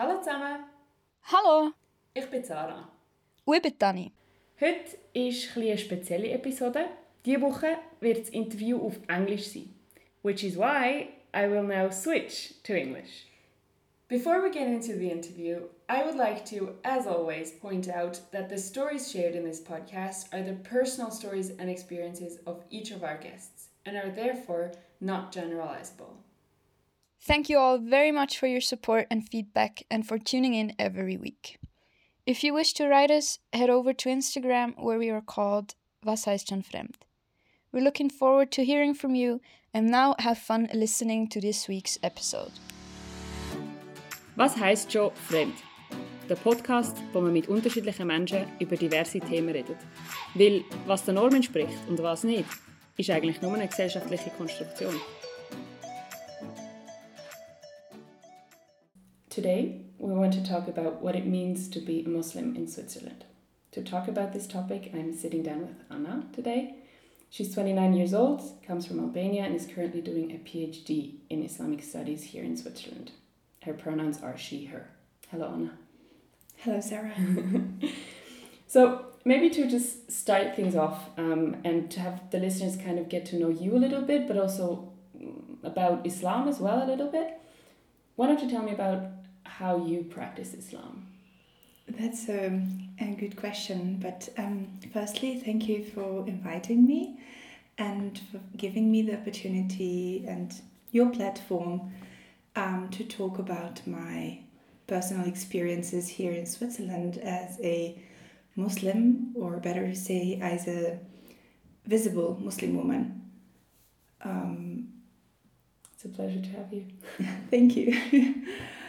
Hallo zusammen, Hallo, ich bin Sarah. und ich bin Dani. Heute ist ein eine spezielle Episode. Diese Woche wird das Interview auf Englisch sein. Which is why I will now switch to English. Before we get into the interview, I would like to, as always, point out that the stories shared in this podcast are the personal stories and experiences of each of our guests and are therefore not generalizable. Thank you all very much for your support and feedback and for tuning in every week. If you wish to write us, head over to Instagram where we are called Was heißt schon fremd. We're looking forward to hearing from you and now have fun listening to this week's episode. Was heißt schon fremd? Der Podcast, wo man mit unterschiedlichen Menschen über diverse Themen redet. Weil was der Norm entspricht und was nicht, ist eigentlich nur eine gesellschaftliche Konstruktion. Today, we want to talk about what it means to be a Muslim in Switzerland. To talk about this topic, I'm sitting down with Ana today. She's 29 years old, comes from Albania, and is currently doing a PhD in Islamic studies here in Switzerland. Her pronouns are she, her. Hello, Ana. Hello, Sarah. So, maybe to just start things off um, and to have the listeners kind of get to know you a little bit, but also mm, about Islam as well a little bit. Why don't you tell me about how you practice Islam? That's um, a good question. But um, firstly, thank you for inviting me and for giving me the opportunity and your platform um, to talk about my personal experiences here in Switzerland as a Muslim, or better to say, as a visible Muslim woman. Um, It's a pleasure to have you. Thank you.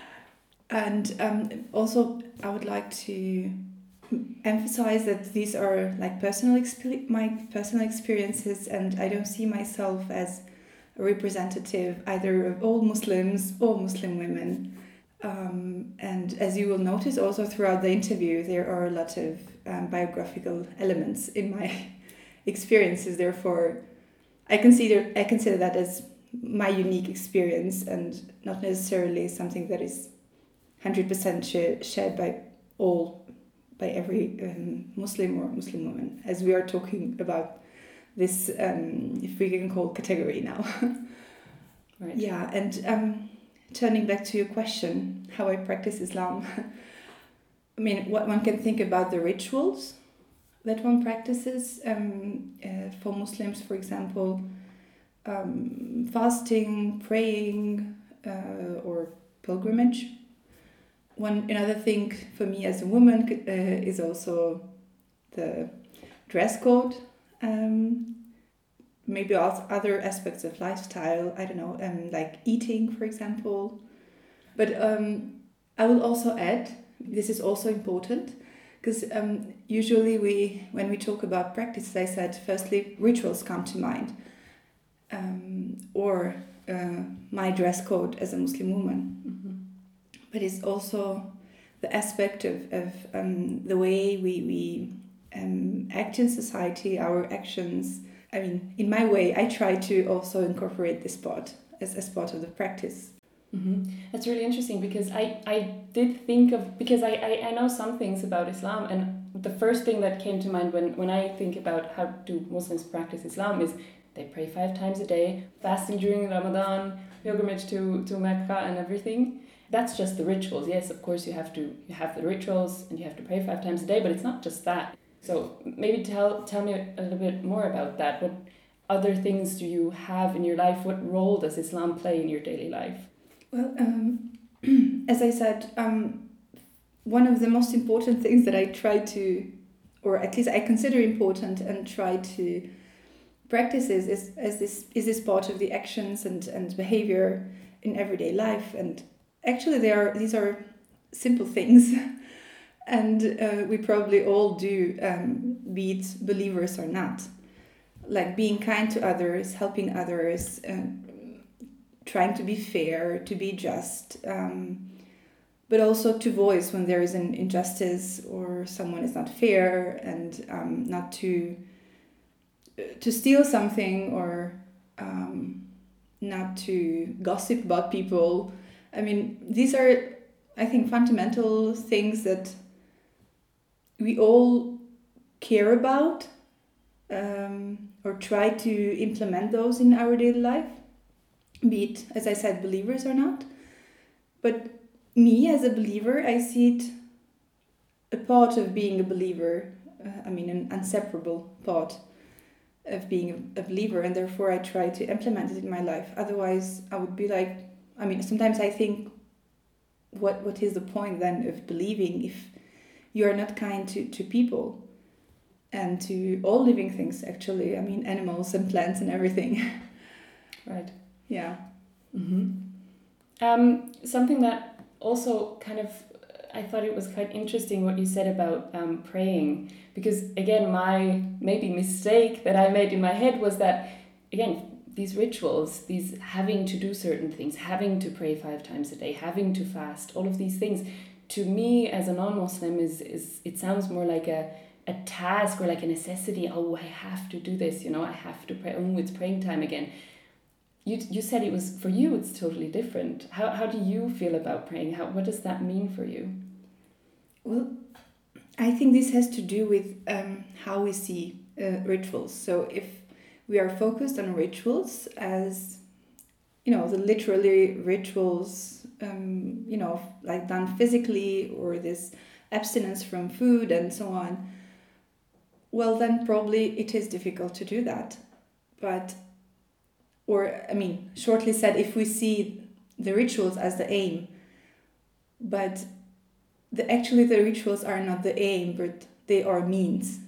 and um, also, I would like to emphasize that these are like personal expe- my personal experiences, and I don't see myself as a representative either of all Muslims or Muslim women. Um, and as you will notice also throughout the interview, there are a lot of um, biographical elements in my experiences. Therefore, I consider I consider that as my unique experience and not necessarily something that is 100% share, shared by all by every um, muslim or muslim woman as we are talking about this um, if we can call category now Right. yeah and um, turning back to your question how i practice islam i mean what one can think about the rituals that one practices um, uh, for muslims for example um, fasting, praying, uh, or pilgrimage. One another thing for me as a woman uh, is also the dress code. Um, maybe also other aspects of lifestyle. I don't know, um, like eating, for example. But um, I will also add this is also important because um, usually we when we talk about practice, I said firstly rituals come to mind um, or uh, my dress code as a Muslim woman. But it's also the aspect of, of um, the way we, we um, act in society, our actions. I mean, in my way, I try to also incorporate this part as, as part of the practice. hmm That's really interesting because I, I did think of because I, I, I know some things about Islam and the first thing that came to mind when, when I think about how do Muslims practice Islam is they pray five times a day, fasting during Ramadan, pilgrimage to, to Mecca and everything. That's just the rituals. Yes, of course you have to you have the rituals and you have to pray five times a day, but it's not just that. So maybe tell tell me a little bit more about that. What other things do you have in your life? What role does Islam play in your daily life? Well, um, as I said, um, one of the most important things that I try to, or at least I consider important and try to practice is, is, is this is this part of the actions and, and behavior in everyday life. And actually, they are these are simple things, and uh, we probably all do, um, be it believers or not. Like being kind to others, helping others, um, trying to be fair, to be just, um, but also to voice when there is an injustice or someone is not fair, and um, not to to steal something or um, not to gossip about people. I mean, these are I think, fundamental things that we all care about um, or try to implement those in our daily life, be it, as I said, believers or not. But me as a believer, I see it a part of being a believer, uh, I mean, an inseparable part of being a believer, and therefore I try to implement it in my life. Otherwise, I would be like, I mean, sometimes I think, what what is the point then of believing if you are not kind to, to people and to all living things actually? I mean animals and plants and everything. Right. Yeah. Mm-hmm. um, something that also kind of i thought it was quite interesting what you said about um, praying. Because again my maybe mistake that i made in my head was that again these rituals these having to do certain things having to pray five times a day having to fast all of these things to me as a non-muslim is is it sounds more like a a task or like a necessity. Oh i have to do this you know i have to pray. Oh it's praying time again. You, you said it was for you it's totally different. How, how do you feel about praying? How what does that mean for you? Well i think this has to do with um, how we see uh, rituals. So if we are focused on rituals as you know the literally rituals um, you know, like done physically or this abstinence from food and so on, well, then probably it is difficult to do that. But, or I mean, shortly said, if we see the rituals as the aim, but the, actually the rituals are not the aim, but they are means.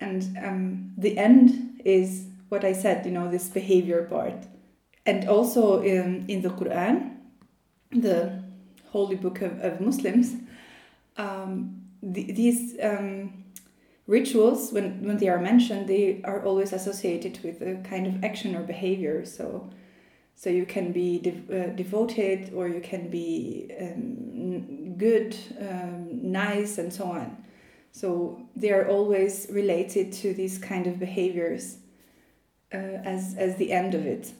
And um, the end is what I said, you know, this behavior part. And also in, in the Quran, the holy book of, of Muslims, um, the, these um, rituals, when, when they are mentioned, they are always associated with a kind of action or behavior. So, so you can be de- uh, devoted or you can be um, good, um, nice, and so on. So they are always related to these kind of behaviors uh, as, as the end of it.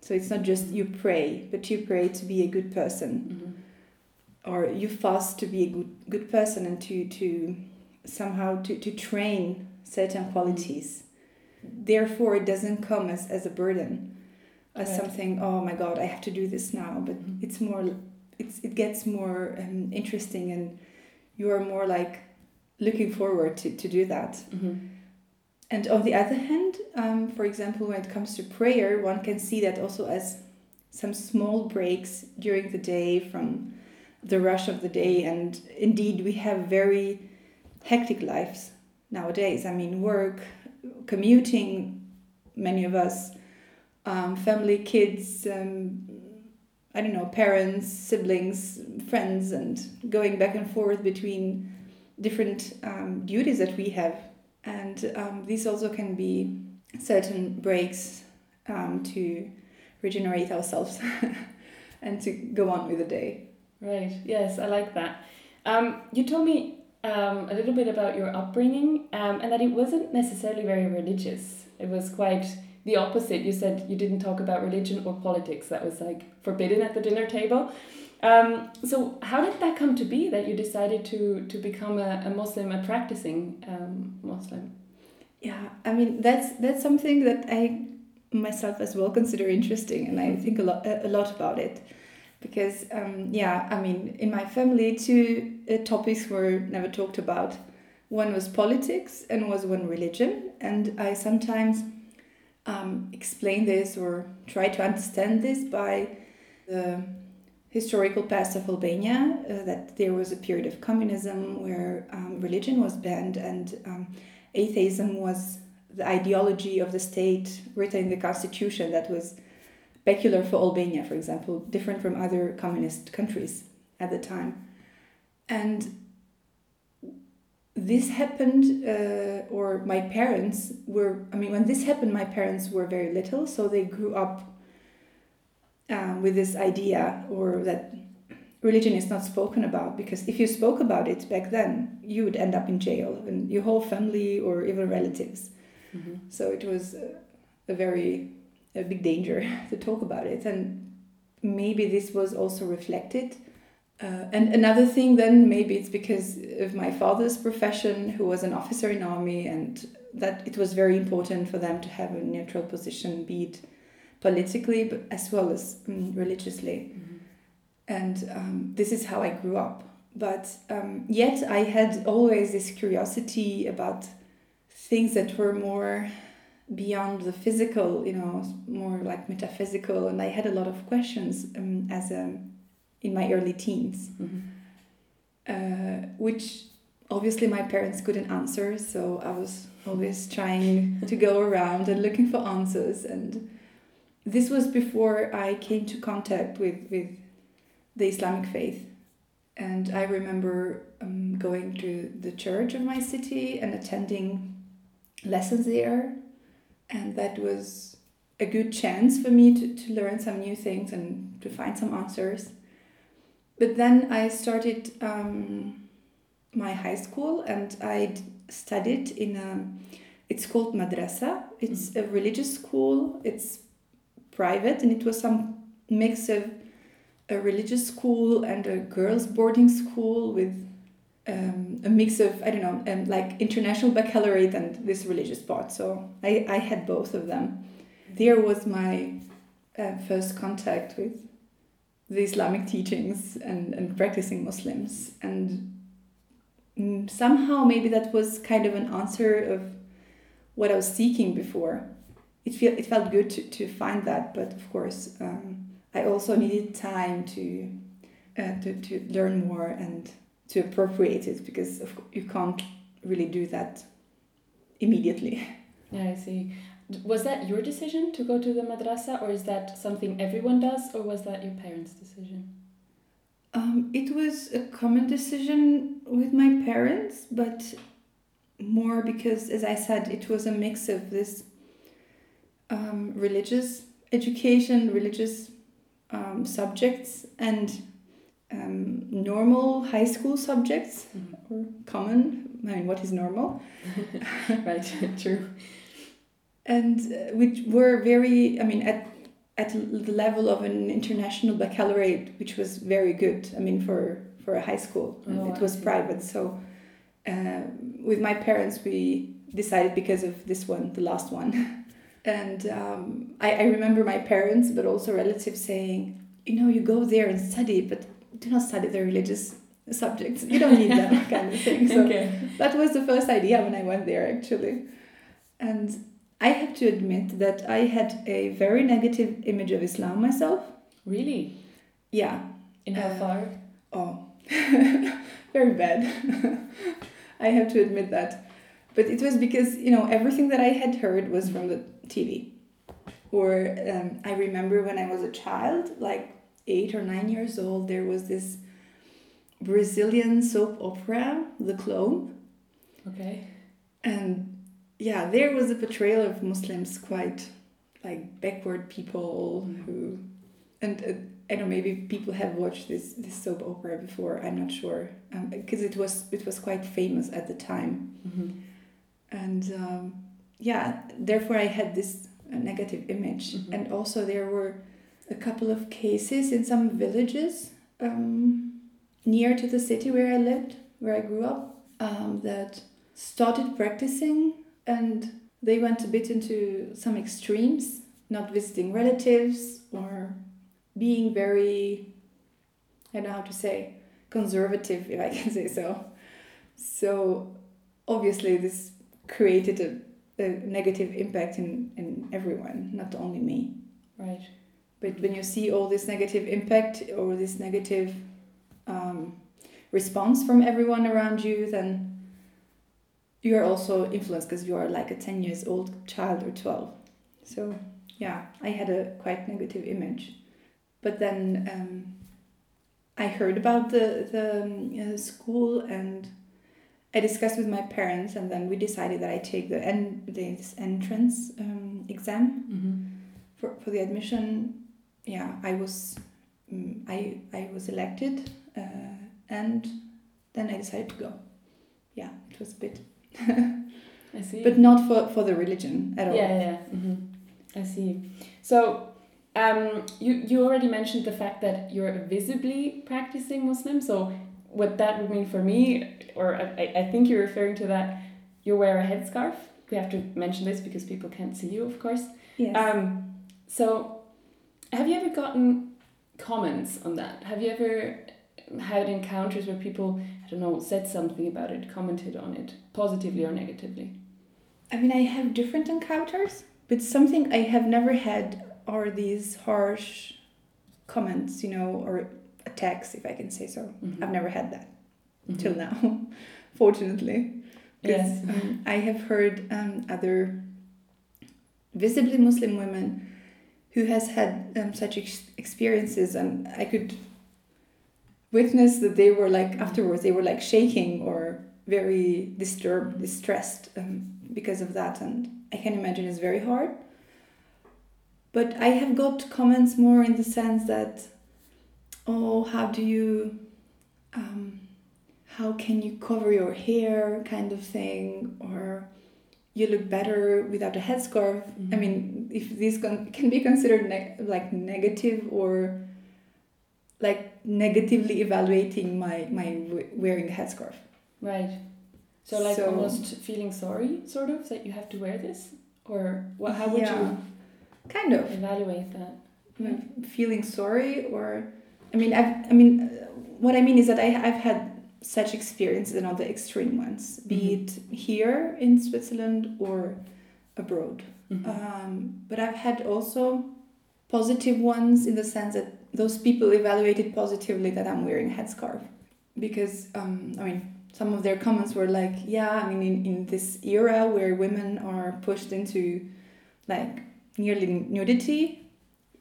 So it's not just you pray, but you pray to be a good person, mm-hmm. or you fast to be a good good person and to to somehow to, to train certain qualities. Mm-hmm. Therefore, it doesn't come as, as a burden, as right. something. Oh my God, I have to do this now. But mm-hmm. it's more, it's it gets more um, interesting, and you are more like looking forward to to do that. Mm-hmm and on the other hand, um, for example, when it comes to prayer, one can see that also as some small breaks during the day from the rush of the day. And indeed, we have very hectic lives nowadays. I mean, work, commuting, many of us, um, family, kids, um, I don't know, parents, siblings, friends, and going back and forth between different um, duties that we have and um, these also can be certain breaks um, to regenerate ourselves and to go on with the day. Right, yes, I like that. Um, you told me um, a little bit about your upbringing um, and that it wasn't necessarily very religious. It was quite the opposite. You said you didn't talk about religion or politics, that was like forbidden at the dinner table. Um, so how did that come to be that you decided to to become a, a Muslim, a practicing um, Muslim? Yeah, I mean that's that's something that I myself as well consider interesting, and I think a lot a lot about it, because um, yeah, I mean in my family two uh, topics were never talked about. One was politics and was one religion, and I sometimes um, explain this or try to understand this by the historical past of Albania, uh, that there was a period of communism where um, religion was banned and um, atheism was the ideology of the state written in the constitution that was peculiar for Albania, for example, different from other communist countries at the time. And this happened, uh, or my parents were, I mean, when this happened, my parents were very little, so they grew up um, with this idea or that religion is not spoken about because if you spoke about it back then you would end up in jail and your whole family or even relatives mm-hmm. so it was a, a very a big danger to talk about it and maybe this was also reflected Uh, and another thing, then maybe it's because of my father's profession, who was an officer in army, and that it was very important for them to have a neutral position, be it politically, but as well as um, religiously. Mm-hmm. And um, this is how I grew up. But um, yet, I had always this curiosity about things that were more beyond the physical, you know, more like metaphysical. And I had a lot of questions um, as a in my early teens, mm-hmm. uh, which obviously my parents couldn't answer. So I was always trying to go around and looking for answers. And this was before I came to contact with, with the Islamic faith. And I remember um, going to the church of my city and attending lessons there. And that was a good chance for me to, to learn some new things and to find some answers but then I started um, my high school and I studied in a, it's called madrasa. It's mm. a religious school. It's private and it was some mix of a religious school and a girls boarding school with um, a mix of I don't know um, like international baccalaureate and this religious part. So I, I had both of them. There was my uh, first contact with the Islamic teachings and, and practicing Muslims. And somehow maybe that was kind of an answer of what I was seeking before. It, feel, it felt good to, to find that, but of course, um, I also needed time to, uh, to, to learn more and to appropriate it because of, you can't really do that immediately. Yeah, I see. Was that your decision to go to the madrasa, or is that something everyone does, or was that your parents' decision? Um, it was a common decision with my parents, but more because, as I said, it was a mix of this um, religious education, religious um, subjects, and um, normal high school subjects, mm-hmm. or common. I mean, what is normal? right, true and uh, which were very, I mean, at at the level of an international baccalaureate, which was very good. I mean, for for a high school, oh, it was private. So, uh, with my parents, we decided because of this one, the last one. and um, I, I remember my parents, but also relatives saying, you know, you go there and study, but do not study the religious subjects. You don't need that kind of thing. So okay. that was the first idea when I went there, actually. And I have to admit that I had a very negative image of Islam myself. Really? Yeah. In how uh, far? Oh, very bad. I have to admit that. But it was because, you know, everything that I had heard was from the TV. Or um, I remember when I was a child, like eight or nine years old, there was this Brazilian soap opera, The Clone. Okay. And yeah, there was a portrayal of Muslims quite like backward people mm-hmm. who, and uh, I don't know, maybe people have watched this this soap opera before. I'm not sure because um, it was it was quite famous at the time, mm-hmm. and um, yeah, therefore I had this uh, negative image, mm-hmm. and also there were a couple of cases in some villages um, near to the city where I lived, where I grew up, um, that started practicing and they went a bit into some extremes, not visiting relatives or being very, I don't know how to say, conservative, if I can say so. So obviously, this created a, a negative impact in, in everyone, not only me. Right. But when you see all this negative impact or this negative um, response from everyone around you, then you are also influenced because you are like a 10 years old child or 12 so yeah i had a quite negative image but then um, i heard about the, the um, uh, school and i discussed with my parents and then we decided that i take the en- this entrance um, exam mm-hmm. for, for the admission yeah i was um, I, I was elected uh, and then i decided to go yeah it was a bit I see. But not for, for the religion at all. Yeah, yeah. Mm -hmm. I see. So um, you, you already mentioned the fact that you're visibly practicing Muslim. So, what that would mean for me, or I, I think you're referring to that, you wear a headscarf. We have to mention this because people can't see you, of course. Yes. Um, so, have you ever gotten comments on that? Have you ever had encounters where people, I don't know, said something about it, commented on it, positively or negatively? I mean, I have different encounters, but something I have never had are these harsh comments, you know, or attacks, if I can say so. Mhm. I've never had that Mhm. till now, fortunately. Yes. um, I have heard um, other visibly Muslim women who has had um, such ex- experiences, and I could witness that they were like afterwards they were like shaking or very disturbed, distressed um, because of that, and I can imagine it's very hard. But I have got comments more in the sense that, oh, how do you, um, how can you cover your hair, kind of thing, or you look better without a headscarf. I Mhm. mean, if this con- can be considered ne- like negative or like negatively evaluating my my w- wearing a headscarf. Right. So like So- almost feeling sorry, sort of, that you have to wear this, or what? How would Yeah, kind of. evaluate that? like, feeling sorry or i mean i've i mean what i mean is that I, i've had such experiences and all the extreme ones be Mhm. it here in switzerland or abroad Mhm. um, but i've had also positive ones in the sense that those people evaluated positively that i'm wearing a headscarf because um, i mean some of their comments were like yeah i mean in, in this era where women are pushed into like nearly nudity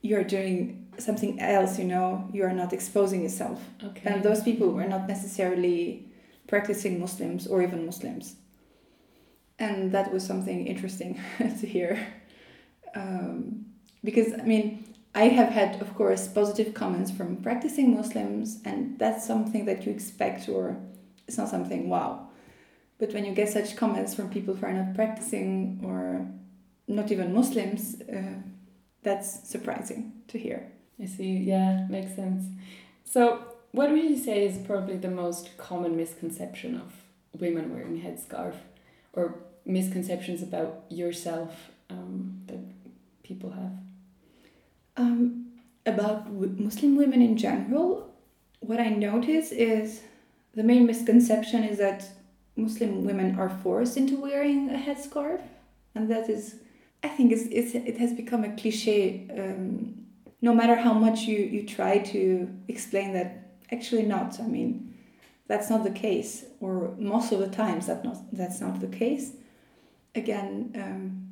you're doing something else you know you are not exposing yourself. Okay. and those people were not necessarily practicing muslims or even muslims. And that was something interesting to hear. Um, because i mean i have had of course positive comments from practicing muslims and that's something that you expect or it's not something wow. But when you get such comments from people who are not practicing or not even muslims uh, that's surprising to hear I see. Yeah, makes sense. So, what would you say is probably the most common misconception of women wearing headscarf, or misconceptions about yourself um, that people have? Um, about Muslim women in general, what I notice is the main misconception is that Muslim women are forced into wearing a headscarf, and that is, I think, it's, it's, it has become a cliche. Um, no matter how much you, you try to explain that, actually not. I mean, that's not the case, or most of the times that not that's not the case. Again, um,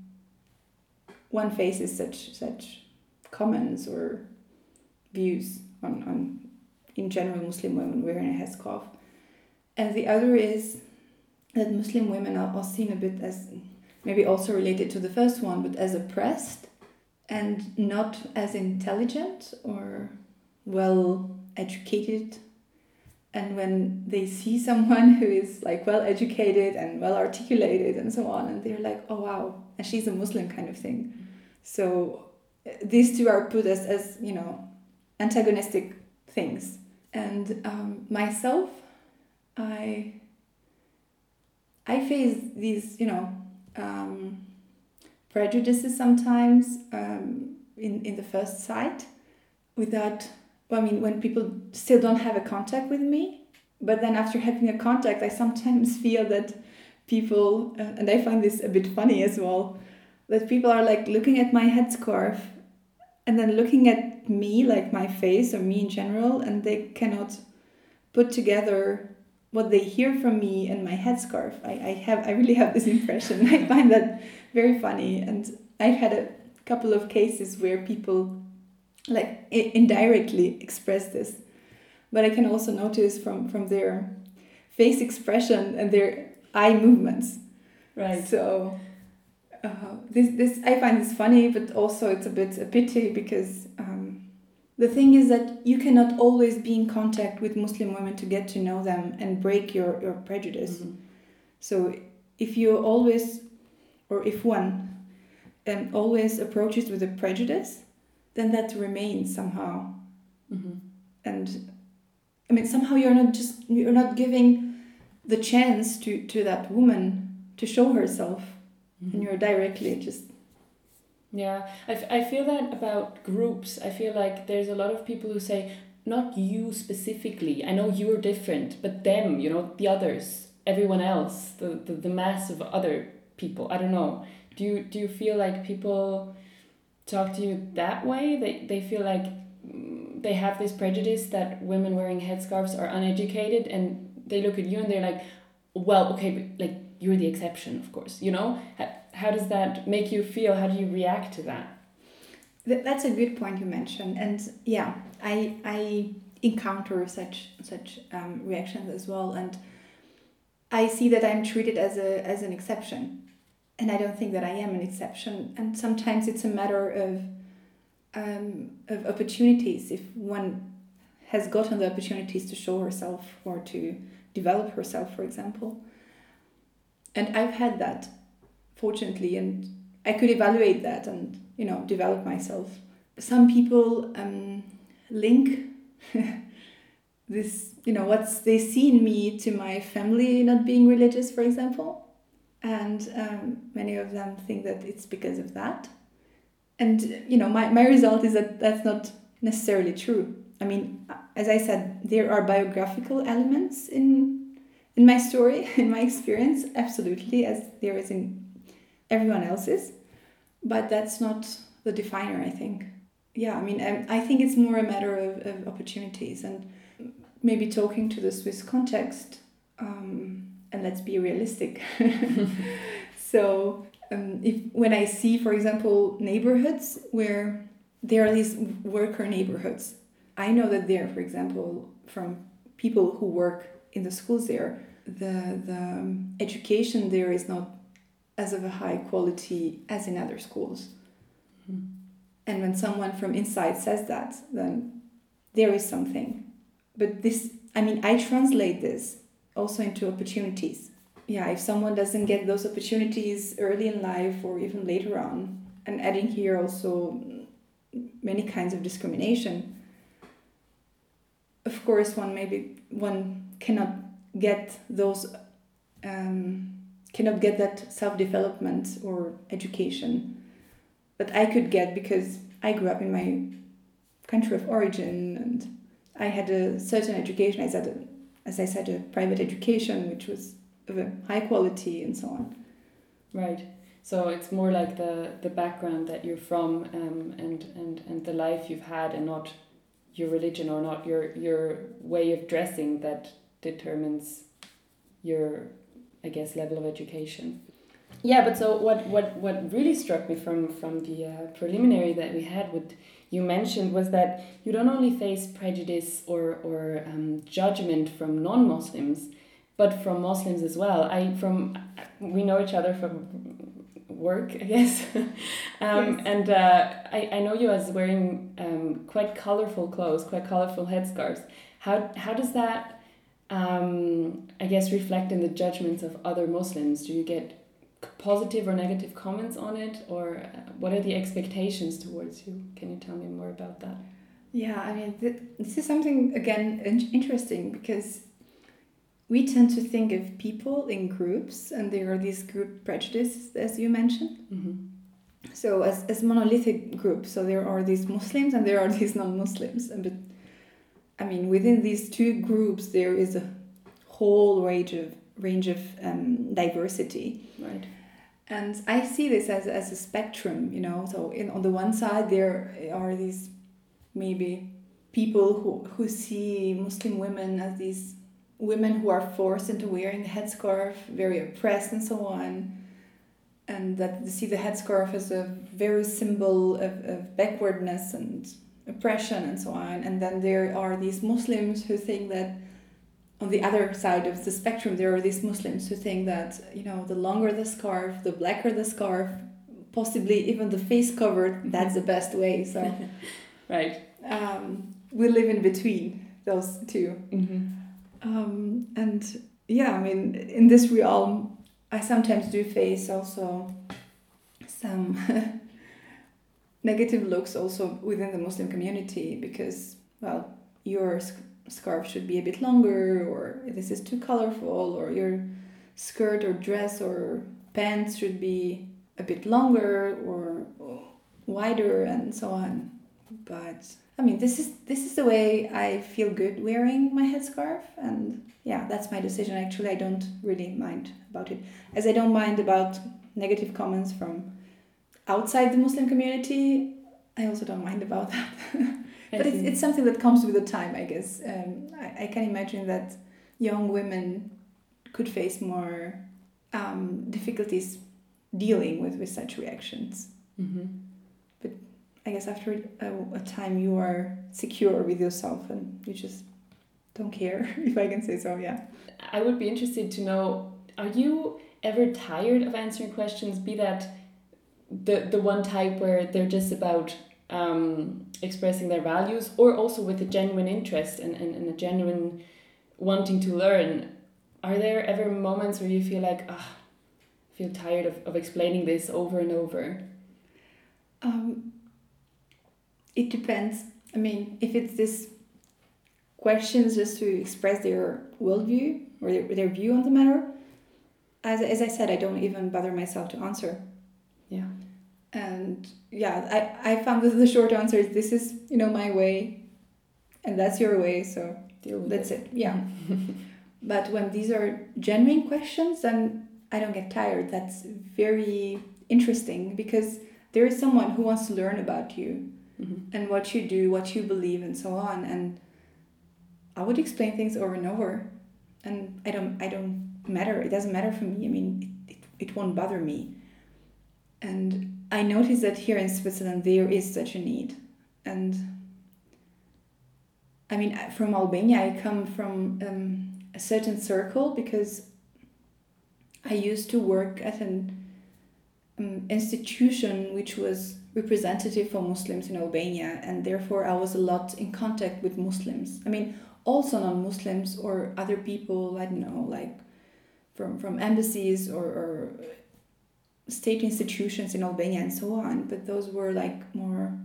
one faces such such comments or views on, on in general Muslim women wearing a headscarf. And the other is that Muslim women are, are seen a bit as maybe also related to the first one, but as oppressed and not as intelligent or well educated. And when they see someone who is like well educated and well articulated and so on, and they're like, oh wow, and she's a Muslim kind of thing. So these two are put as, as you know antagonistic things and um, myself i i face these you know um, prejudices sometimes um, in, in the first sight without i mean when people still don't have a contact with me but then after having a contact i sometimes feel that people uh, and i find this a bit funny as well that people are like looking at my headscarf and then looking at me like my face or me in general and they cannot put together what they hear from me and my headscarf i, I have i really have this impression. I find that very funny and i've had a couple of cases where people like I- indirectly express this but i can also notice from from their face expression and their eye movements Right. so uh, this this I find this funny, but also it's a bit a pity because um, the thing is that you cannot always be in contact with Muslim women to get to know them and break your your prejudice. Mhm. So if you always, or if one, um, always approaches with a prejudice, then that remains somehow. Mm-hmm. And I mean, somehow you're not just you're not giving the chance to to that woman to show herself, Mm-hmm. and you're directly just Yeah, I, f- I feel that about groups. I feel like there's a lot of people who say, not you specifically, I know you're different, but them, you know, the others, everyone else, the, the, the mass of other people. I don't know. Do you, do you feel like people talk to you that way? They, they feel like mm, they have this prejudice that women wearing headscarves are uneducated and they look at you and they're like, well, okay, but like you're the exception, of course, you know? How, how does that make you feel? How do you react to that? That's a good point you mentioned, and yeah, I I encounter such such um, reactions as well, and I see that I'm treated as a as an exception, and I don't think that I am an exception. And sometimes it's a matter of um, of opportunities. If one has gotten the opportunities to show herself or to develop herself, for example, and I've had that, fortunately, and I could evaluate that and you know develop myself. Some people um, link this you know what's they see in me to my family not being religious, for example, and um, many of them think that it's because of that. And you know my, my result is that that's not necessarily true. I mean, as I said, there are biographical elements in in my story, in my experience, absolutely, as there is in everyone else's but that's not the definer i think yeah i mean i, I think it's more a matter of, of opportunities and maybe talking to the swiss context um, and let's be realistic so um, if when i see for example neighborhoods where there are these worker neighborhoods i know that there for example from people who work in the schools there the the um, education there is not as of a high quality as in other schools. Mhm. And when someone from inside says that, then there is something. But this, I mean, I translate this also into opportunities. Yeah, if someone doesn't get those opportunities early in life or even later on, and adding here also many kinds of discrimination, of course, one maybe one cannot get those. Um, cannot get that self development or education that I could get because I grew up in my country of origin and I had a certain education. I said, a, as I said, a private education which was of a high quality and so on. Right. So it's more like the, the background that you're from um, and, and, and the life you've had and not your religion or not your your way of dressing that determines your I guess level of education. Yeah, but so what what what really struck me from from the uh, preliminary that we had with you mentioned was that you don't only face prejudice or or um, judgment from non-Muslims, but from Muslims as well. I from we know each other from work, I guess, um, Yes. and uh, I I know you as wearing um, quite colorful clothes, quite colorful headscarves. How how does that um, I guess reflect in the judgments of other Muslims? Do you get positive or negative comments on it, or uh, what are the expectations towards you? Can you tell me more about that? Yeah, I mean, th- this is something again in- interesting because we tend to think of people in groups, and there are these group prejudices, as you mentioned. Mm-hmm. So as, as monolithic groups so there are these Muslims and there are these non-Muslims, and but I mean within these two groups there is a whole range of range of um, diversity, Right. and I see this as, as a spectrum, you know. So in on the one side there are these maybe people who who see Muslim women as these women who are forced into wearing the headscarf, very oppressed and so on and that they see the headscarf as a very symbol of, of backwardness and oppression and so on. And then there are these Muslims who think that on the other side of the spectrum, there are these Muslims who think that, you know, the longer the scarf, the blacker the scarf, possibly even the face covered, that's the best way. So Right. um, we live in between those two. Mm-hmm. Um, and yeah, I mean, in this realm, I sometimes do face also some negative looks also within the Muslim community because, well, your sc- scarf should be a bit longer, or this is too colorful, or your skirt or dress or pants should be a bit longer or wider, and so on. But I mean, this is this is the way I feel good wearing my headscarf, and yeah, that's my decision. Actually, I don't really mind about it, as I don't mind about negative comments from outside the Muslim community. I also don't mind about that. but it's, it's something that comes with the time, I guess. Um, I, I can imagine that young women could face more um, difficulties dealing with, with such reactions. Mm-hmm. But I guess after a, a time you are secure with yourself and you just don't care, if I can say so, yeah. I would be interested to know are you ever tired of answering questions, be that the, the one type where they're just about um, expressing their values, or also with a genuine interest and, and, and a genuine wanting to learn? Are there ever moments where you feel like, ah, I feel tired of, of explaining this over and over? Um, it depends. I mean, if it's this questions just to express their worldview or their, their view on the matter, as, as I said, I don't even bother myself to answer. And yeah, I, I found that the short answer is this is, you know, my way and that's your way. So Deal with that's it. it. Yeah. but when these are genuine questions, then I don't get tired. That's very interesting because there is someone who wants to learn about you Mhm. and what you do, what you believe, and so on. And I would explain things over and over, and I don't, I don't matter. It doesn't matter for me. I mean, it, it, it won't bother me. And I noticed that here in Switzerland there is such a need, and I mean, from Albania, I come from um, a certain circle because I used to work at an um, institution which was representative for Muslims in Albania, and therefore I was a lot in contact with Muslims. I mean, also non-Muslims or other people. I don't know, like from from embassies or, or state institutions in Albania and so on. But those were like more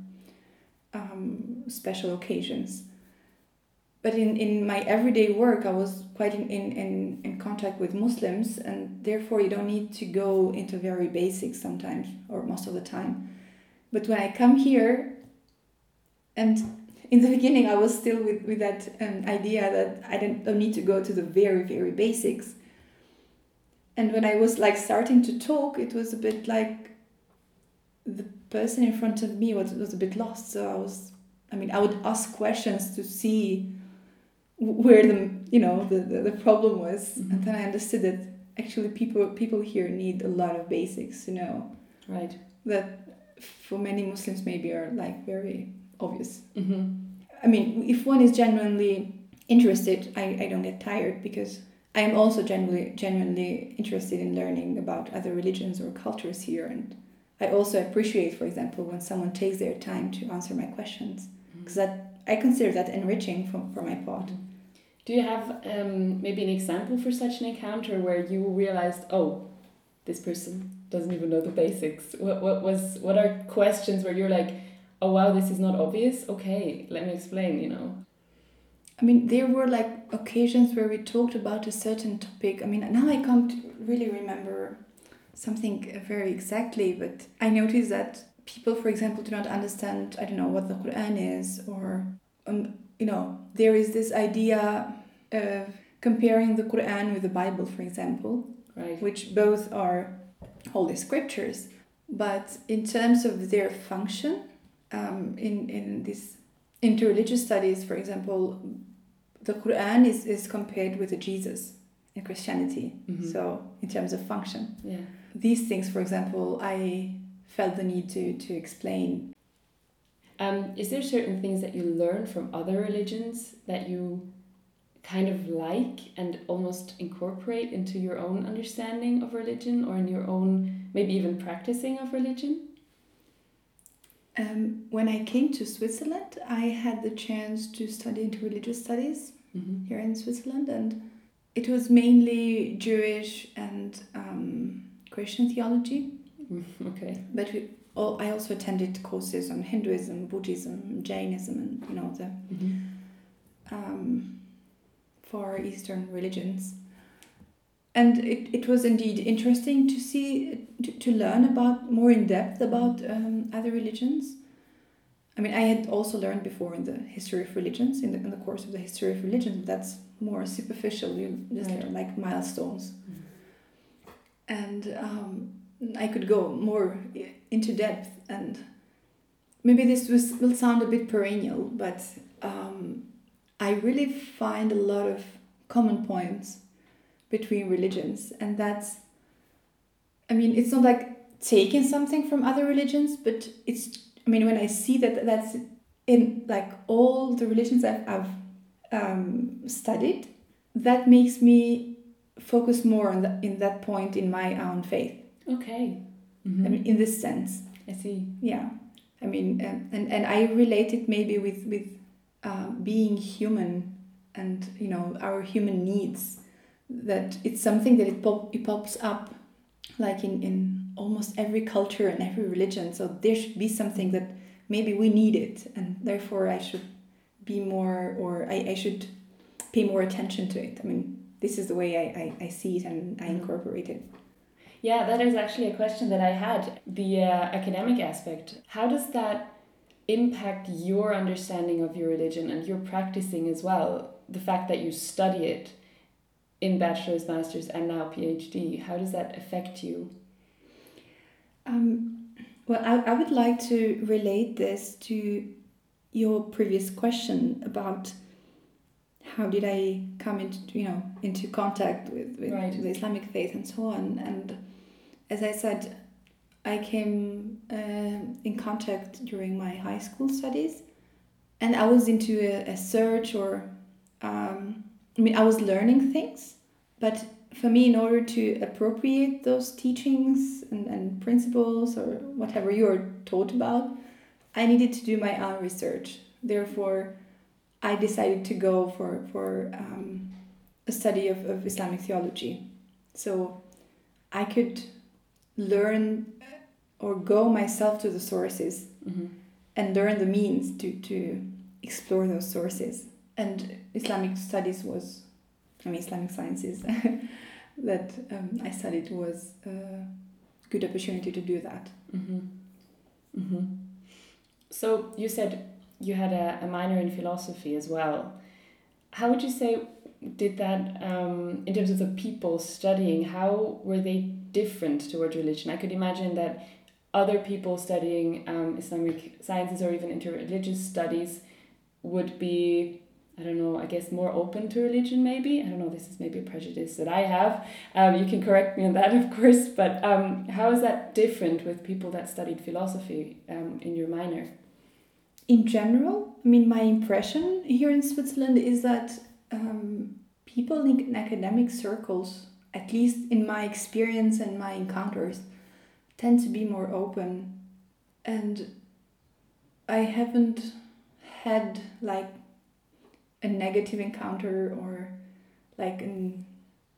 um, special occasions. But in, in my everyday work, I was quite in, in, in, contact with Muslims, and therefore you don't need to go into very basics sometimes, or most of the time. But when I come here, and in the beginning, I was still with, with that um, idea that I don't, don't need to go to the very, very basics. And when I was like starting to talk, it was a bit like the person in front of me was, was a bit lost. So I was, I mean, I would ask questions to see where the you know the, the, the problem was Mhm. and then i understood that actually people people here need a lot of basics you know Right. that for many muslims maybe are like very obvious Mm-hmm. i mean if one is genuinely interested i, I don't get tired because i am also genuinely genuinely interested in learning about other religions or cultures here and i also appreciate for example when someone takes their time to answer my questions because that i consider that enriching for, for my part Do you have um, maybe an example for such an encounter where you realized, oh, this person doesn't even know the basics? What, what was what are questions where you're like, oh wow, this is not obvious. Okay, let me explain. You know. I mean, there were like occasions where we talked about a certain topic. I mean, now I can't really remember something very exactly, but I noticed that people, for example, do not understand, I don't know, what the Quran is, or, um, you know, there is this idea of comparing the Quran with the Bible, for example, Right. which both are holy scriptures, but in terms of their function, um, in, in this interreligious studies, for example, the Quran is, is compared with the Jesus in Christianity. Mhm. So, in terms of function, Yeah. these things, for example, I felt the need to, to explain. Um, is there certain things that you learn from other religions that you kind of like and almost incorporate into your own understanding of religion or in your own maybe even practicing of religion? Um, when I came to Switzerland, I had the chance to study interreligious studies Mm-hmm. here in Switzerland, and it was mainly Jewish and um, Christian theology. Okay. But we, all, I also attended courses on Hinduism, Buddhism, Jainism, and you know the Mm-hmm. um, Far Eastern religions. And it, it was indeed interesting to see, to, to learn about more in depth about um, other religions. I mean, I had also learned before in the history of religions, in the, in the course of the history of religions that's more superficial, you just Right. learn like milestones. Mhm. And um, I could go more into depth, and maybe this was, will sound a bit perennial, but um, I really find a lot of common points between religions, and that's, I mean, it's not like taking something from other religions, but it's, I mean, when I see that that's in like all the religions I've, I've um, studied, that makes me focus more on the, in that point in my own faith. Okay. I Mhm. mean, in this sense I see. yeah i mean um, and and i relate it maybe with with uh, being human and you know our human needs that it's something that it, pop, it pops up like in in almost every culture and every religion so there should be something that maybe we need it and therefore i should be more or i, I should pay more attention to it i mean this is the way i, I, I see it and i Mhm. incorporate it Yeah, that is actually a question that I had. The uh, academic aspect. How does that impact your understanding of your religion and your practicing as well? The fact that you study it in bachelor's, master's, and now PhD. How does that affect you? Um, well, I, I would like to relate this to your previous question about how did I come into you know into contact with, with Right. the Islamic faith and so on. And as I said, I came um in contact during my high school studies, and I was into a, a search or um, I mean I was learning things, but for me, in order to appropriate those teachings and, and principles or whatever you are taught about, I needed to do my own research. Therefore, I decided to go for, for um, a study of, of Islamic theology. So I could learn or go myself to the sources Mm-hmm. and learn the means to, to explore those sources. And Islamic studies was, I mean, Islamic sciences that um, I studied was a good opportunity to do that. Mm-hmm. Mm-hmm. So you said you had a, a minor in philosophy as well. How would you say did that um, in terms of the people studying? How were they different towards religion? I could imagine that other people studying um, Islamic sciences or even interreligious studies would be I don't know, I guess more open to religion maybe. I don't know, this is maybe a prejudice that I have. Um, you can correct me on that, of course, but um, how is that different with people that studied philosophy um, in your minor? In general, I mean, my impression here in Switzerland is that um, people in, in academic circles, at least in my experience and my encounters, tend to be more open. And I haven't had like a negative encounter or like an,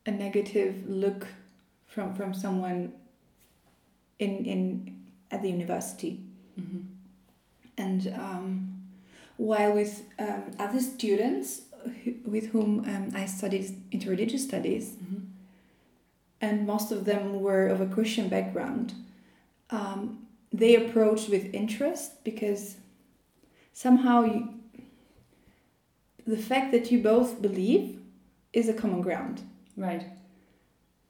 a negative look from, from someone in, in at the university. Mm-hmm. And um, while with um, other students who, with whom um, I studied interreligious studies, Mm-hmm. and most of them were of a Christian background, um, they approached with interest because somehow you, the fact that you both believe is a common ground. Right.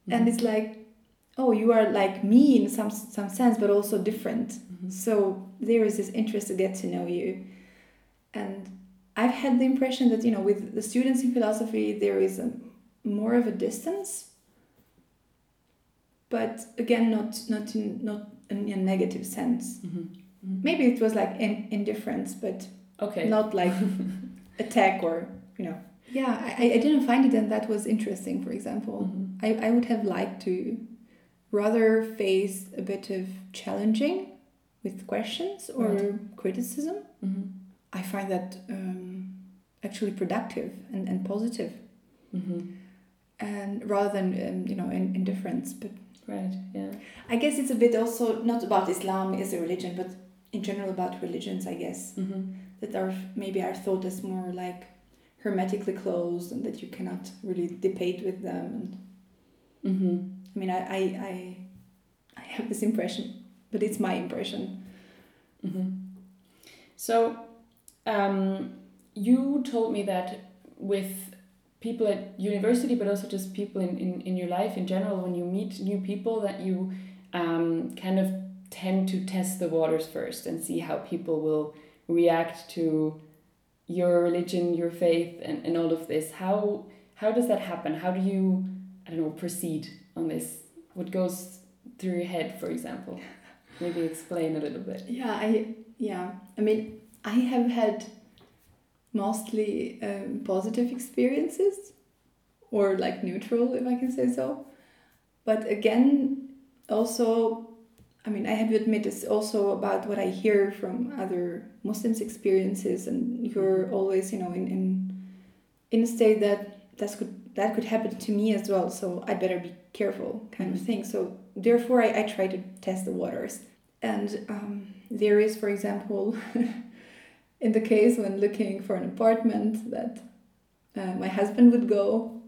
And it's like, oh, you are like me in some, some sense, but also different. Mhm. So there is this interest to get to know you. And I've had the impression that, you know, with the students in philosophy, there is a, more of a distance. But again, not not in not in a negative sense. Mhm. Mhm. Maybe it was like in, indifference, but Okay. not like attack or you know. Yeah, I, I didn't find it, and that was interesting. For example, Mhm. I, I would have liked to rather face a bit of challenging with questions or Right. criticism. Mhm. I find that um, actually productive and, and positive, Mhm. and rather than um, you know in, indifference. But Right. Yeah. I guess it's a bit also not about Islam as a religion, but in general about religions. I guess Mm-hmm. that are maybe are thought as more like hermetically closed and that you cannot really debate with them. And Mm-hmm. I mean, I I I, I have this impression, but it's my impression. Mm-hmm. So, um, you told me that with people at university, but also just people in, in, in your life in general, when you meet new people, that you um, kind of tend to test the waters first and see how people will react to your religion, your faith, and, and all of this. How how does that happen? How do you, I don't know, proceed on this? What goes through your head, for example? Maybe explain a little bit. Yeah, I yeah. I mean, I have had mostly um, positive experiences, or like neutral, if I can say so. But again, also, I mean, I have to admit, it's also about what I hear from other Muslims' experiences, and you're always, you know, in in in a state that that could that could happen to me as well. So I better be careful, kind of thing. So therefore, I, I try to test the waters. And um, there is, for example, in the case when looking for an apartment that uh, my husband would go.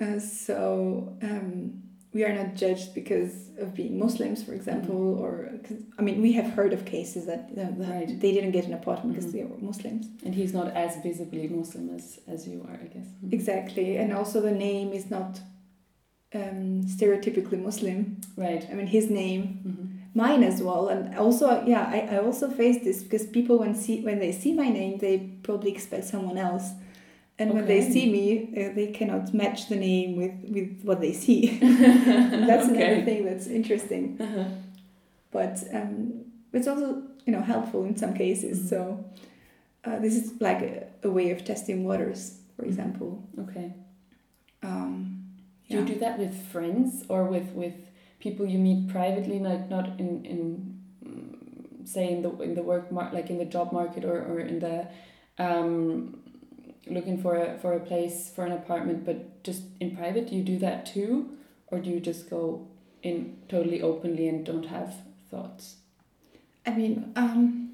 Uh, so um, we are not judged because of being Muslims, for example, or 'cause- I mean, we have heard of cases that, Right. they didn't get an apartment because Mhm. they were Muslims. And he's not as visibly Muslim as, as you are, I guess. Exactly, and also the name is not um, stereotypically Muslim. Right. I mean, his name hmm mine as well and also yeah I, I also face this because people when see when they see my name they probably expect someone else and when they see me uh, they cannot match the name with with what they see that's another thing that's interesting Uh-huh. but um, it's also you know helpful in some cases Mhm. so uh, this is like a, a way of testing waters for Mhm. example Okay. um, Do you do that with friends or with, with people you meet privately, not not in in mm, say in the in the work mar- like in the job market or, or in the um, looking for a for a place for an apartment, but just in private, you do that too, or do you just go in totally openly and don't have thoughts? I mean, um,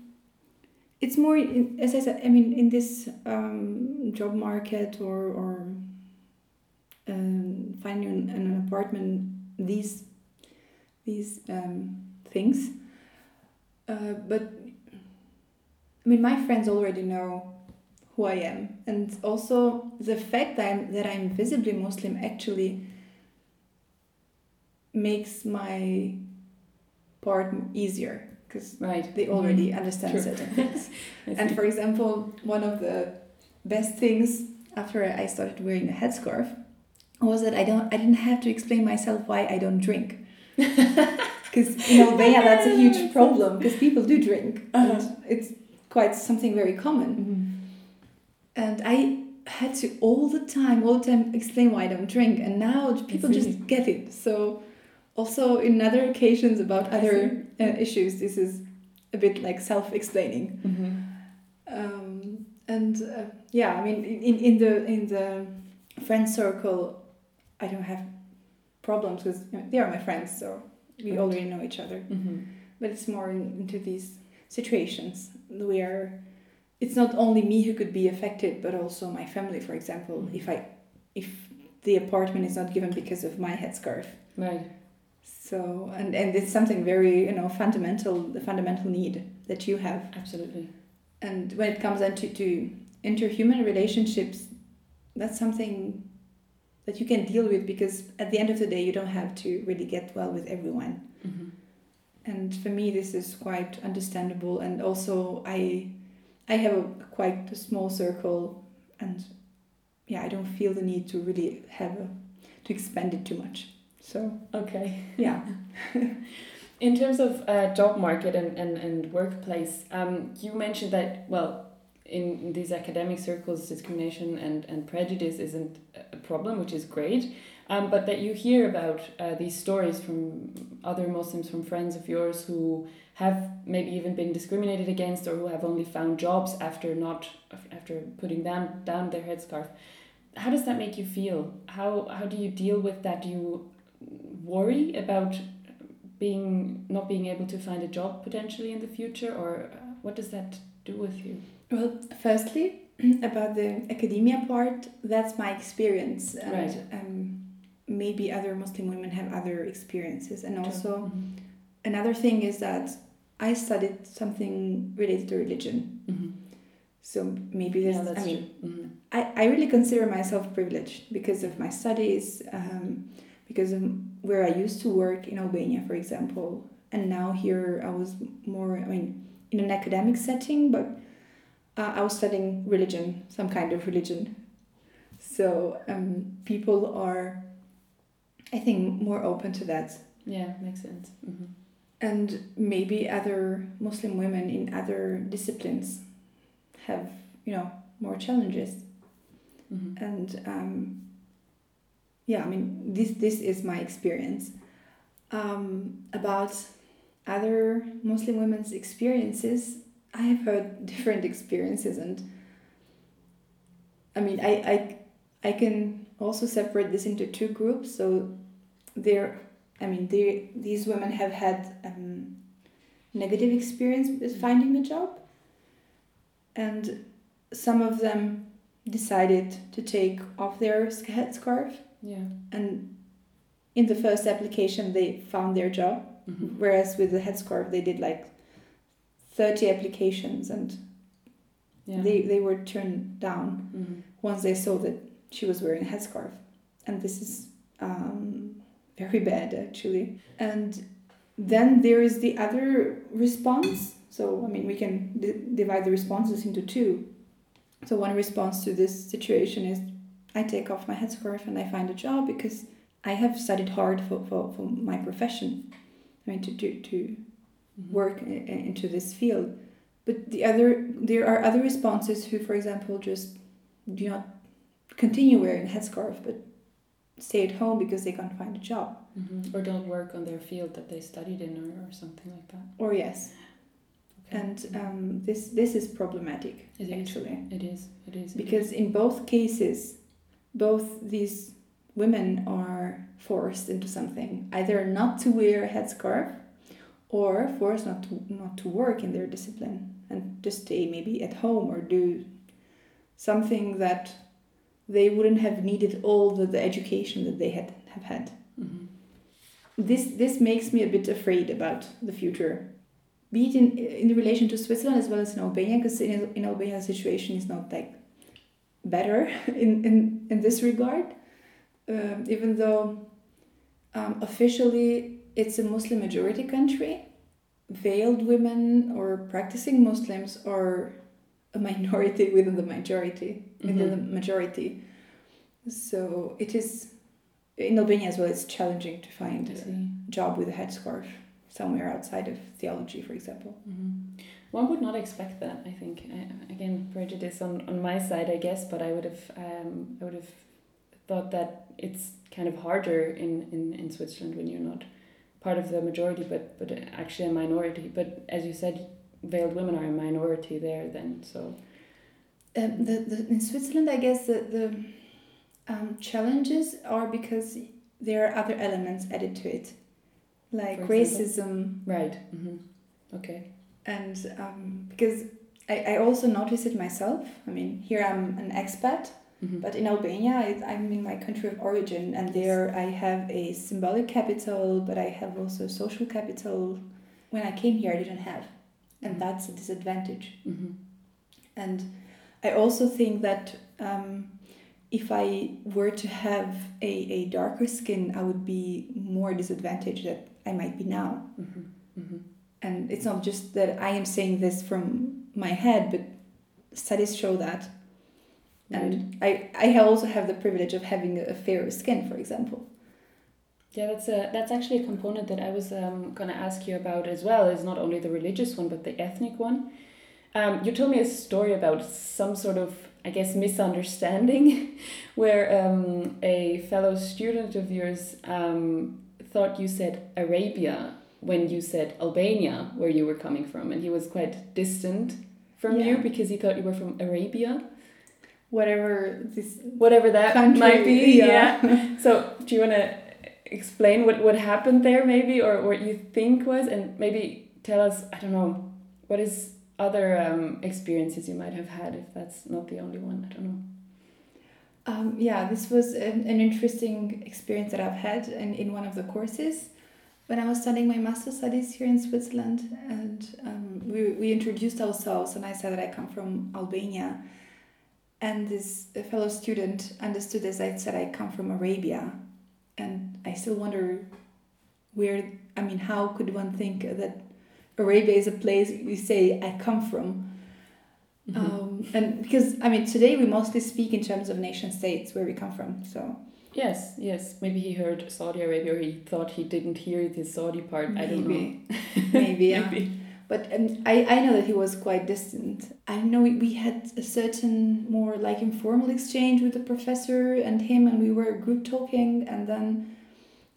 it's more as I said. I mean, in this um, job market or or um, finding an, an apartment, these these um, things. Uh, but I mean, my friends already know who I am, and also the fact that I'm that I'm visibly Muslim actually makes my part easier because Right. they already Mhm. understand True. certain things. And for example, one of the best things after I started wearing a headscarf was that I don't I didn't have to explain myself why I don't drink. Because in Albania that's a huge problem because people do drink Uh-huh. and it's quite something very common. Mhm. And I had to all the time, all the time explain why I don't drink, and now people just get it. So also in other occasions about other uh, issues, this is a bit like self-explaining. Mhm. Um, and uh, yeah, I mean, in, in the in the friend circle, I don't have problems because you know, they are my friends, so we Right. already know each other. Mhm. But it's more in, into these situations where it's not only me who could be affected, but also my family. For example, if I if the apartment is not given because of my headscarf. Right. So and and it's something very you know fundamental, the fundamental need that you have Absolutely. and when it comes into to interhuman relationships that's something that you can deal with because at the end of the day you don't have to really get well with everyone Mhm. and for me this is quite understandable and also i i have a quite a small circle and yeah i don't feel the need to really have a to expand it too much so Okay. yeah In terms of uh, job market and, and, and workplace, um, you mentioned that, well, in, in these academic circles, discrimination and, and prejudice isn't a problem, which is great, um, but that you hear about uh, these stories from other Muslims, from friends of yours who have maybe even been discriminated against or who have only found jobs after not after putting down down their headscarf. How does that make you feel? How how do you deal with that? Do you worry about being not being able to find a job potentially in the future, or uh, what does that do with you? Well, firstly, about the academia part, that's my experience, and Right. um, maybe other Muslim women have other experiences. And also, Mhm. another thing is that I studied something related to religion, Mhm. so maybe this. Yeah, that's I mean. Mhm. I, I really consider myself privileged because of my studies, um, because of where I used to work in Albania, for example. And now here I was more, I mean, in an academic setting, but uh, I was studying religion, some kind of religion. So um, people are, I think, more open to that. Yeah, makes sense. Mhm. And maybe other Muslim women in other disciplines have, you know, more challenges. Mhm. and um, yeah i mean this this is my experience um, about other muslim women's experiences i have heard different experiences and i mean i i, I can also separate this into two groups so there i mean they, these women have had um, negative experience with finding a job and some of them decided to take off their headscarf Yeah. and in the first application they found their job Mhm. whereas with the headscarf they did like 30 applications and Yeah. they, they were turned down Mhm. once they saw that she was wearing a headscarf and this is um, very bad actually and then there is the other response so i mean we can d- divide the responses into two so one response to this situation is I take off my headscarf and I find a job because I have studied hard for, for, for my profession. I mean to to, to Mhm. work into this field. But the other there are other responses who, for example, just do not continue wearing a headscarf but stay at home because they can't find a job. Mhm. Or don't work on their field that they studied in, or, or something like that. Or yes. Okay. And um, this this is problematic It is. actually. It is. It is. because in both cases both these women are forced into something either not to wear a headscarf or forced not to not to work in their discipline and just stay maybe at home or do something that they wouldn't have needed all the, the education that they had have had. Mhm. this this makes me a bit afraid about the future. Be it in in relation to Switzerland as well as in Albania because in, in Albania the situation is not like better in, in, in this regard. Um, even though um, officially it's a Muslim majority country veiled women or practicing Muslims are a minority within the majority within Mhm. the majority so it is in Albania as well it's challenging to find a job with a headscarf somewhere outside of theology for example Mhm. One would not expect that. I think uh, again prejudice on, on my side, I guess, but I would have um, I would have thought that it's kind of harder in, in, in Switzerland when you're not part of the majority, but but actually a minority. But as you said, veiled women are a minority there. Then so Um, the, the, in Switzerland, I guess the, the um, challenges are because there are other elements added to it, like racism, right. hmm Okay. and um, because I, I also notice it myself. I mean, here I'm an expat, Mhm. but in Albania, I, I'm in my country of origin, and there I have a symbolic capital, but I have also social capital. When I came here, I didn't have, and Mhm. that's a disadvantage. hmm And I also think that um, if I were to have a, a darker skin, I would be more disadvantaged than I might be now. hmm hmm And it's not just that I am saying this from my head, but studies show that. And I, I also have the privilege of having a fairer skin, for example. Yeah, that's a that's actually a component that I was um, gonna ask you about as well. Is not only the religious one but the ethnic one. Um, you told me a story about some sort of I guess misunderstanding, where um, a fellow student of yours um, thought you said Arabia when you said Albania, where you were coming from, and he was quite distant from you because he thought you were from Arabia, Whatever this whatever that country might be. yeah. So, do you want to explain what, what happened there maybe or what you think was and maybe tell us i don't know what is other um, experiences you might have had if that's not the only one i don't know. Um, yeah this was an, an interesting experience that i've had in, in one of the courses. When i was studying my master studies here in switzerland and um, we, we introduced ourselves and i said that i come from albania and this fellow student understood as i said i come from arabia and I still wonder where I mean how could one think that Arabia is a place you say I come from. Mm-hmm. um, and because I mean today we mostly speak in terms of nation states where we come from so. Yes yes. Maybe he heard Saudi Arabia or he thought he didn't hear the Saudi part. Maybe. I don't know. Maybe yeah. Maybe. but um, I, I know that he was quite distant. I know we, we had a certain more like informal exchange with the professor and him and we were group talking and then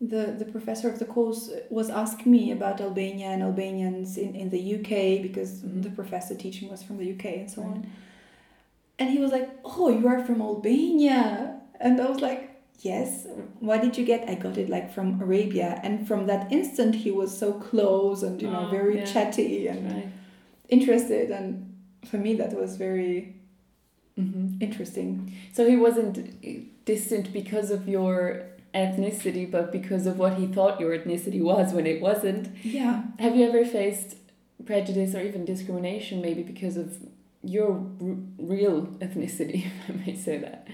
the, the professor of the course was asking me about Albania and Albanians in, in the UK because mm-hmm. the professor teaching was from the UK and so right. on. And he was like, Oh, you are from Albania. And I was like, Yes. Why did you get? I got it like from Arabia. And from that instant, he was so close and, you know, oh, very yeah. chatty and right. interested. And for me, that was very mm-hmm. interesting. So he wasn't distant because of your ethnicity, but because of what he thought your ethnicity was when it wasn't. Yeah. Have you ever faced prejudice or even discrimination, maybe because of your r- real ethnicity, if I may say that?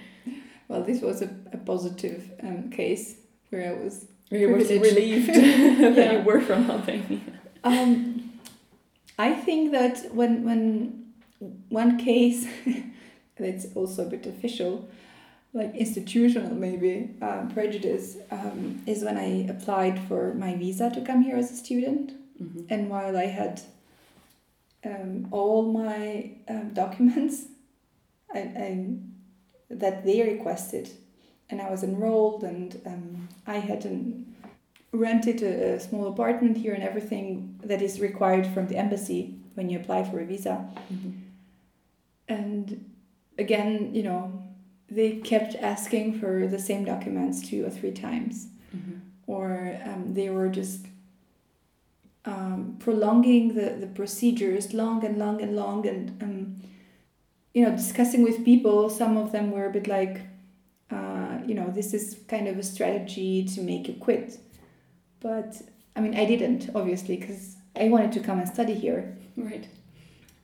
Well, this was a, a positive um, case where I was. Where you were relieved that yeah. you were from Albania. Um, I think that when when one case that's also a bit official like institutional maybe um, prejudice um, is when I applied for my visa to come here as a student, mm-hmm. and while I had um, all my um, documents, I, I, that they requested, and I was enrolled, and um, I had an, rented a, a small apartment here and everything that is required from the embassy when you apply for a visa, mm-hmm. and again, you know they kept asking for the same documents two or three times, mm-hmm. or um, they were just um, prolonging the, the procedures long and long and long, and um, you know, discussing with people. Some of them were a bit like, uh, you know, this is kind of a strategy to make you quit, but I mean, I didn't obviously because I wanted to come and study here. Right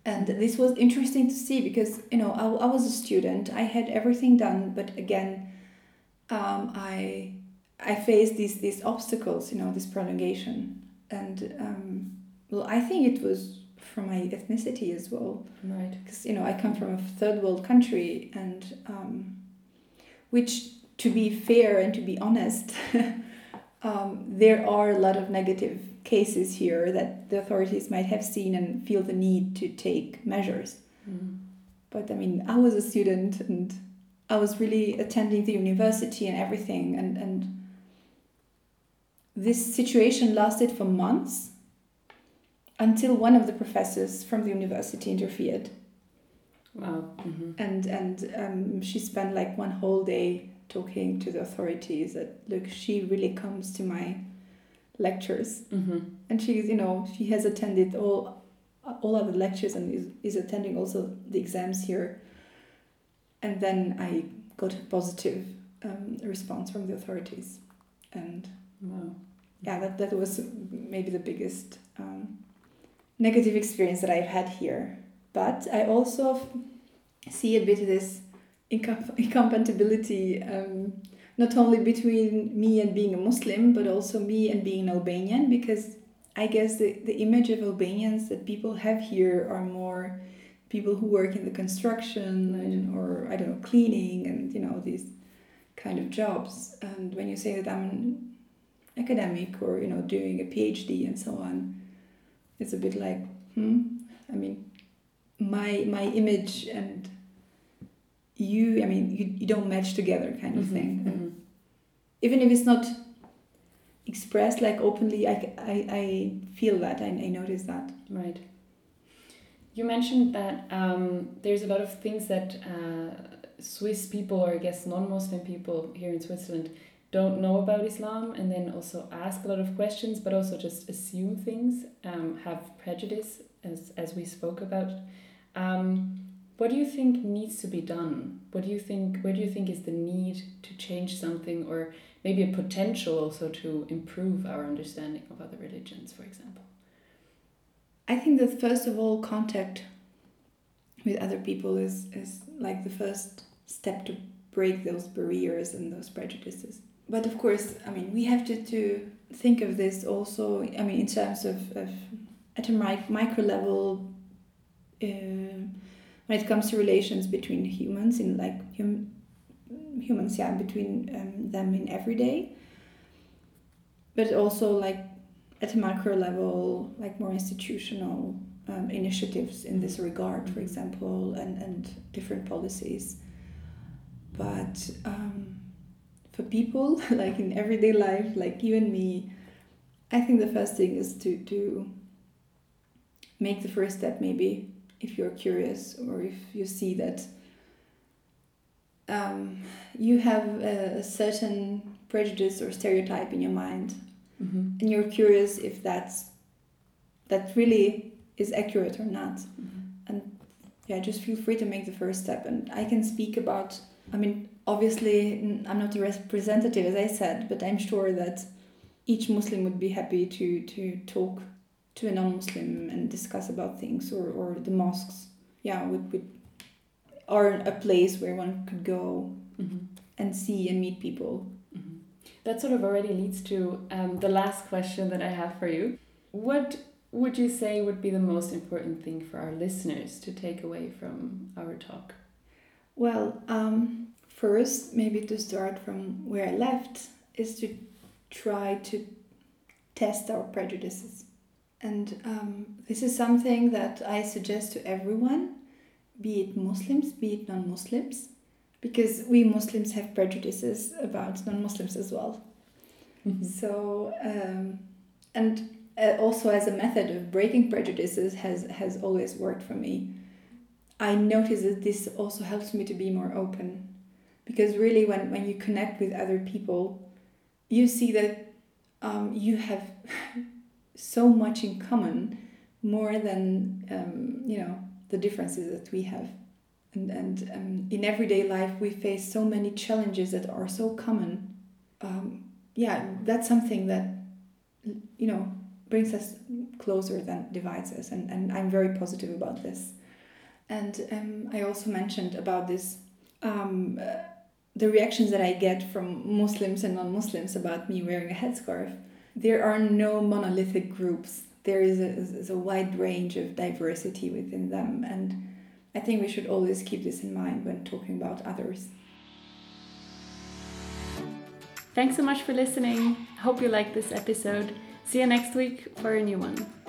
and this was interesting to see because you know I, I was a student. I had everything done but again um, i i faced these these obstacles you know this prolongation. And um, well i think it was from my ethnicity as well. Right. Because you know i come from a third world country and um, which to be fair and to be honest um, there are a lot of negative cases here that the authorities might have seen and feel the need to take measures. Mm. But I mean, I was a student and I was really attending the university and everything, and, and this situation lasted for months until one of the professors from the university interfered. Wow. Mm-hmm. And and um, she spent like one whole day talking to the authorities that look, she really comes to my lectures mm-hmm. and she's you know she has attended all all other lectures and is, is attending also the exams here and then i got a positive um, response from the authorities and wow. yeah that, that was maybe the biggest um, negative experience that i've had here but i also see a bit of this incompatibility um, not only between me and being a Muslim, but also me and being an Albanian, because I guess the, the image of Albanians that people have here are more people who work in the construction and, or I don't know cleaning and you know these kind of jobs. And when you say that I'm academic or you know doing a PhD and so on, it's a bit like hmm. I mean, my my image and you i mean you, you don't match together kind of mm-hmm. thing mm-hmm. even if it's not expressed like openly i, I, I feel that I, I notice that right you mentioned that um, there's a lot of things that uh, swiss people or i guess non-muslim people here in switzerland don't know about Islam and then also ask a lot of questions, but also just assume things, um, have prejudice, as, as we spoke about. Um, what do you think needs to be done? What do you think, where do you think is the need to change something or maybe a potential also to improve our understanding of other religions, for example? I think that first of all, contact with other people is, is like the first step to break those barriers and those prejudices but of course, I mean, we have to, to think of this also, I mean, in terms of, of at a micro level, uh, when it comes to relations between humans, in like hum, humans, yeah, between um, them in everyday, but also like at a macro level, like more institutional um, initiatives in this regard, for example, and, and different policies. But um, for people, like in everyday life, like you and me, I think the first thing is to, to make the first step, maybe, if you're curious or if you see that um, you have a, certain prejudice or stereotype in your mind, mm-hmm. and you're curious if that's that really is accurate or not. Mm-hmm. And yeah, just feel free to make the first step. And I can speak about, I mean, obviously I'm not a representative as I said, but I'm sure that each Muslim would be happy to to talk to a non-Muslim and discuss about things or, or the mosques yeah would, would are a place where one could go mm-hmm. and see and meet people mm-hmm. that sort of already leads to um, the last question that I have for you what would you say would be the most important thing for our listeners to take away from our talk well um, first, maybe to start from where I left, is to try to test our prejudices. And um, this is something that I suggest to everyone, be it Muslims, be it non Muslims, because we Muslims have prejudices about non Muslims as well. Mm-hmm. So, um, and uh, also as a method of breaking prejudices has, has always worked for me. I notice that this also helps me to be more open because really when, when you connect with other people you see that um, you have so much in common more than um, you know the differences that we have. And, and um, in everyday life we face so many challenges that are so common. Um, yeah that's something that you know brings us closer than divides us. And, and i'm very positive about this. And um, i also mentioned about this um, uh, the reactions that I get from Muslims and non Muslims about me wearing a headscarf, there are no monolithic groups. There is a, is a wide range of diversity within them. And I think we should always keep this in mind when talking about others. Thanks so much for listening. Hope you liked this episode. See you next week for a new one.